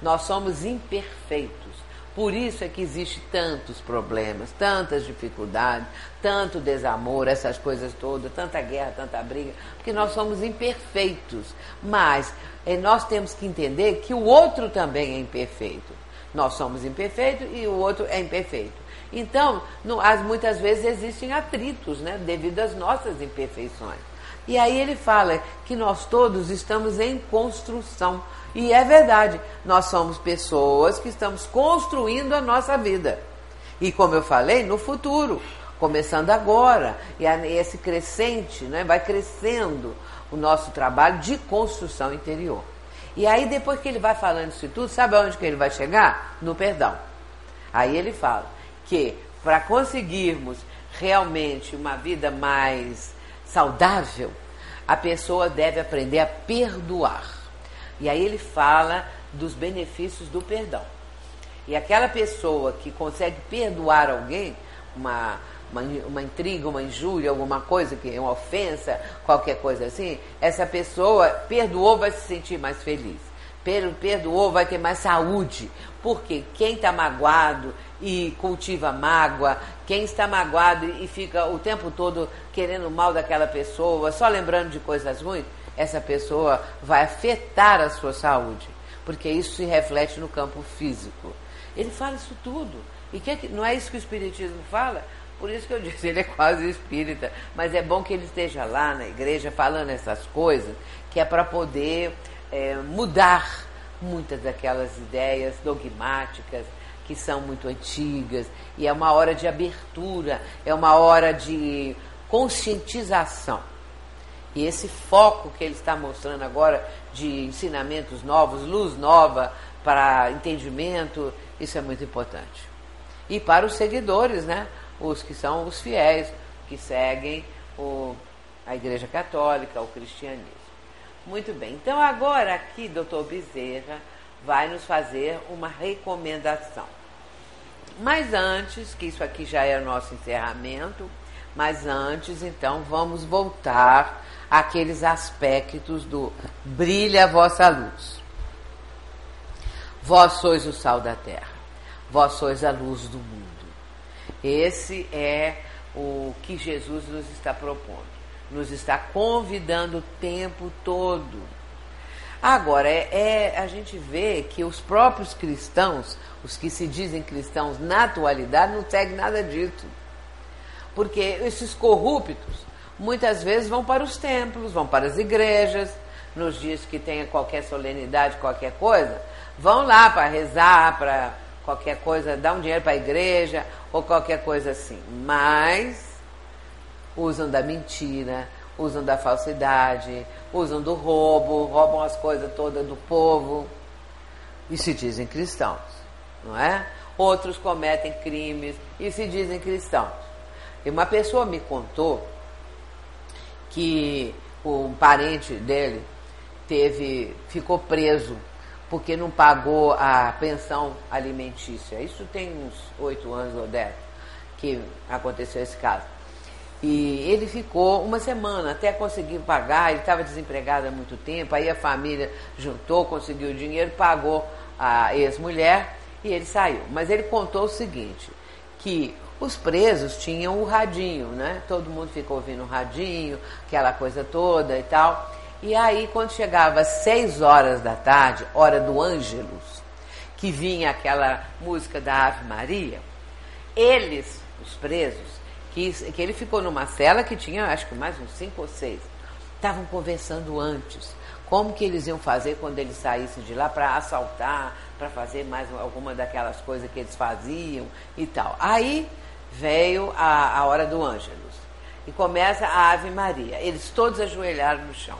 Nós somos imperfeitos. Por isso é que existe tantos problemas, tantas dificuldades, tanto desamor, essas coisas todas, tanta guerra, tanta briga, porque nós somos imperfeitos. Mas eh, nós temos que entender que o outro também é imperfeito. Nós somos imperfeitos e o outro é imperfeito. Então, as, muitas vezes existem atritos, né, devido às nossas imperfeições. E aí ele fala que nós todos estamos em construção. E é verdade, nós somos pessoas que estamos construindo a nossa vida. E como eu falei, no futuro, começando agora, e esse crescente, né, vai crescendo o nosso trabalho de construção interior. E aí, depois que ele vai falando isso tudo, sabe aonde que ele vai chegar? No perdão. Aí ele fala que para conseguirmos realmente uma vida mais saudável, a pessoa deve aprender a perdoar. E aí ele fala dos benefícios do perdão. E aquela pessoa que consegue perdoar alguém, uma, uma, uma intriga, uma injúria, alguma coisa, que é uma ofensa, qualquer coisa assim, essa pessoa perdoou, vai se sentir mais feliz. Perdoou, vai ter mais saúde. Porque quem está magoado e cultiva mágoa, quem está magoado e fica o tempo todo querendo mal daquela pessoa, só lembrando de coisas ruins, essa pessoa vai afetar a sua saúde, porque isso se reflete no campo físico. Ele fala isso tudo. E que, não é isso que o Espiritismo fala? Por isso que eu disse, ele é quase espírita. Mas é bom que ele esteja lá na igreja falando essas coisas, que é para poder é, mudar muitas daquelas ideias dogmáticas que são muito antigas. E é uma hora de abertura, é uma hora de conscientização. E esse foco que ele está mostrando agora de ensinamentos novos, luz nova para entendimento, isso é muito importante. E para os seguidores, né? Os que são os fiéis, que seguem o, a Igreja Católica, o cristianismo. Muito bem. Então agora aqui, doutor Bezerra vai nos fazer uma recomendação. Mas antes, que isso aqui já é o nosso encerramento, mas antes, então, vamos voltar àqueles aspectos do brilha a vossa luz. Vós sois o sal da terra, vós sois a luz do mundo. Esse é o que Jesus nos está propondo, nos está convidando o tempo todo. Agora, é, é, a gente vê que os próprios cristãos, os que se dizem cristãos na atualidade, não seguem nada disso. Porque esses corruptos muitas vezes vão para os templos, vão para as igrejas, nos dias que tenha qualquer solenidade, qualquer coisa, vão lá para rezar, para qualquer coisa, dar um dinheiro para a igreja ou qualquer coisa assim. Mas usam da mentira, usam da falsidade, usam do roubo, roubam as coisas todas do povo e se dizem cristãos, não é? Outros cometem crimes e se dizem cristãos. E uma pessoa me contou que um parente dele teve, ficou preso porque não pagou a pensão alimentícia. Isso tem uns oito anos ou dez que aconteceu esse caso. E ele ficou uma semana até conseguir pagar, ele estava desempregado há muito tempo, aí a família juntou, conseguiu o dinheiro, pagou a ex-mulher e ele saiu. Mas ele contou o seguinte, que os presos tinham o radinho, né? Todo mundo ficou ouvindo o radinho, aquela coisa toda e tal. E aí, quando chegava às seis horas da tarde, hora do Ângelus, que vinha aquela música da Ave Maria, eles, os presos, que, que ele ficou numa cela que tinha, acho que mais uns cinco ou seis. Estavam conversando antes. Como que eles iam fazer quando eles saíssem de lá para assaltar, para fazer mais alguma daquelas coisas que eles faziam e tal. Aí veio a, a hora do Ângelus. E começa a Ave Maria. Eles todos ajoelharam no chão.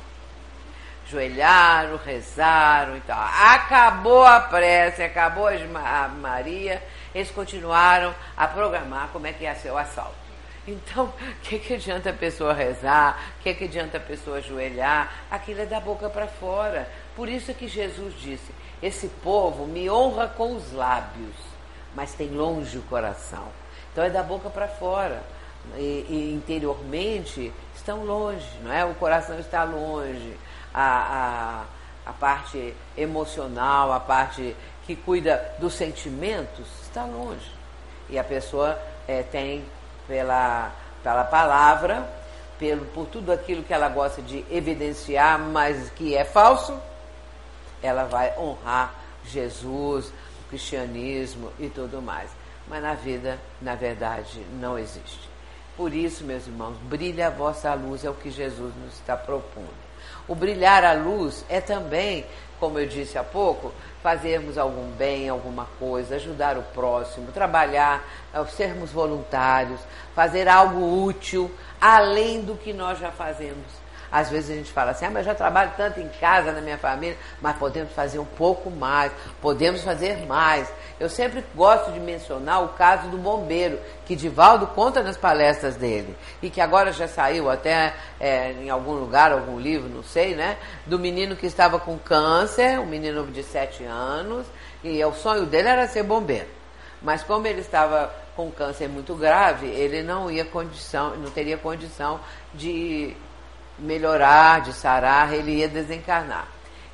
Ajoelharam, rezaram e tal. Acabou a prece, acabou a Maria. Eles continuaram a programar como é que ia ser o assalto. Então, o que, que adianta a pessoa rezar? O que, que adianta a pessoa ajoelhar? Aquilo é da boca para fora. Por isso que Jesus disse: Esse povo me honra com os lábios, mas tem longe o coração. Então é da boca para fora. E, e, interiormente estão longe, não é? O coração está longe, a, a, a parte emocional, a parte que cuida dos sentimentos está longe. E a pessoa é, tem pela, pela palavra, pelo, por tudo aquilo que ela gosta de evidenciar, mas que é falso, ela vai honrar Jesus, o cristianismo e tudo mais. Mas na vida, na verdade, não existe. Por isso, meus irmãos, brilha a vossa luz, é o que Jesus nos está propondo. O brilhar a luz é também, como eu disse há pouco, fazermos algum bem, alguma coisa, ajudar o próximo, trabalhar, eh, sermos voluntários, fazer algo útil, além do que nós já fazemos, Às vezes a gente fala assim, ah, mas eu já trabalho tanto em casa, na minha família, mas podemos fazer um pouco mais, podemos fazer mais. Eu sempre gosto de mencionar o caso do bombeiro, que Divaldo conta nas palestras dele, e que agora já saiu até é, em algum lugar, algum livro, não sei, né? Do menino que estava com câncer, um menino de 7 anos, e o sonho dele era ser bombeiro. Mas como ele estava com câncer muito grave, ele não ia condição, não teria condição de melhorar, de sarar, ele ia desencarnar.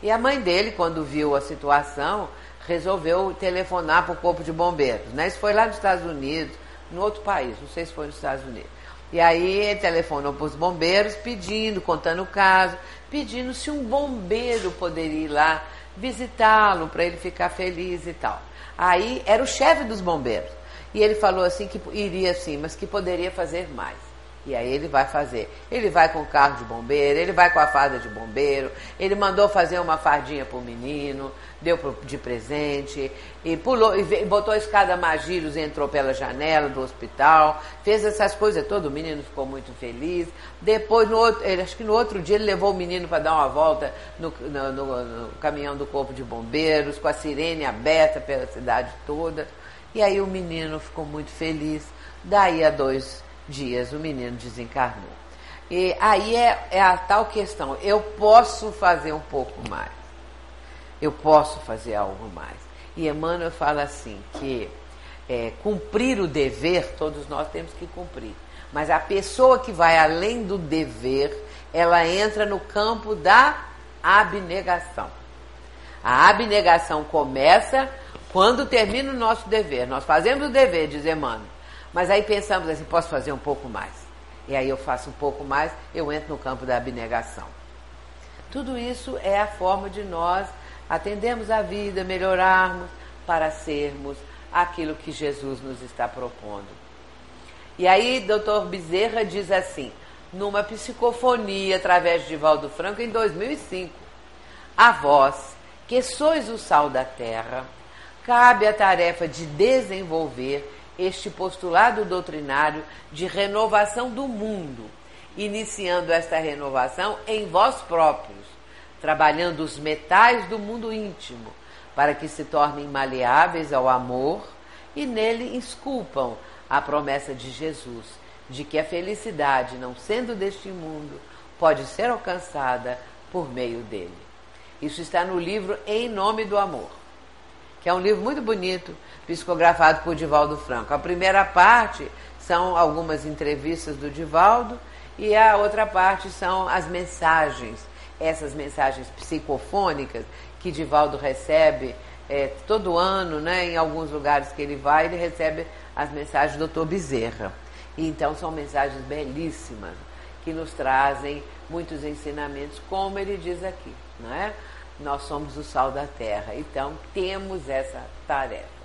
E a mãe dele, quando viu a situação, resolveu telefonar para o corpo de bombeiros. Né? Isso foi lá nos Estados Unidos, no outro país, não sei se foi nos Estados Unidos. E aí ele telefonou para os bombeiros pedindo, contando o caso, pedindo se um bombeiro poderia ir lá visitá-lo para ele ficar feliz e tal. Aí era o chefe dos bombeiros. E ele falou assim que iria sim, mas que poderia fazer mais. E aí ele vai fazer. Ele vai com o carro de bombeiro, ele vai com a farda de bombeiro, ele mandou fazer uma fardinha para o menino, deu de presente, e pulou, e botou a escada Magírios e entrou pela janela do hospital, fez essas coisas todo, o menino ficou muito feliz. Depois, no outro, ele, acho que no outro dia, ele levou o menino para dar uma volta no, no, no, no caminhão do corpo de bombeiros, com a sirene aberta pela cidade toda. E aí o menino ficou muito feliz. Daí a dois dias o menino desencarnou. E aí é, é a tal questão: eu posso fazer um pouco mais. Eu posso fazer algo mais. E Emmanuel fala assim: que é, cumprir o dever, todos nós temos que cumprir. Mas a pessoa que vai além do dever, ela entra no campo da abnegação. A abnegação começa quando termina o nosso dever, nós fazemos o dever, diz Emmanuel, mas aí pensamos assim, posso fazer um pouco mais. E aí eu faço um pouco mais, eu entro no campo da abnegação. Tudo isso é a forma de nós atendermos a vida, melhorarmos para sermos aquilo que Jesus nos está propondo. E aí, doutor Bezerra diz assim, numa psicofonia através de Valdo Franco em 2005, a vós, que sois o sal da terra, cabe a tarefa de desenvolver este postulado doutrinário de renovação do mundo, iniciando esta renovação em vós próprios, trabalhando os metais do mundo íntimo, para que se tornem maleáveis ao amor e nele esculpam a promessa de Jesus, de que a felicidade, não sendo deste mundo, pode ser alcançada por meio dele. Isso está no livro Em Nome do Amor que é um livro muito bonito, psicografado por Divaldo Franco. A primeira parte são algumas entrevistas do Divaldo e a outra parte são as mensagens, essas mensagens psicofônicas que Divaldo recebe é, todo ano, né, em alguns lugares que ele vai, ele recebe as mensagens do Dr. Bezerra. Então são mensagens belíssimas que nos trazem muitos ensinamentos, como ele diz aqui, não é? Nós somos o sal da terra. Então, temos essa tarefa.